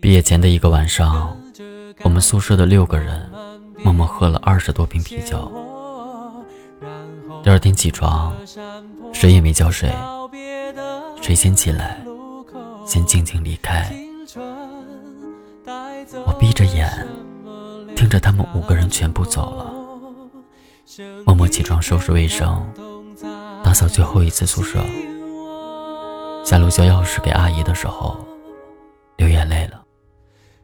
毕业前的一个晚上，我们宿舍的六个人默默喝了二十多瓶啤酒。第二天起床，谁也没叫谁，谁先起来，先静静离开。我闭着眼，听着他们五个人全部走了，默默起床收拾卫生，打扫最后一次宿舍。下楼交钥匙给阿姨的时候，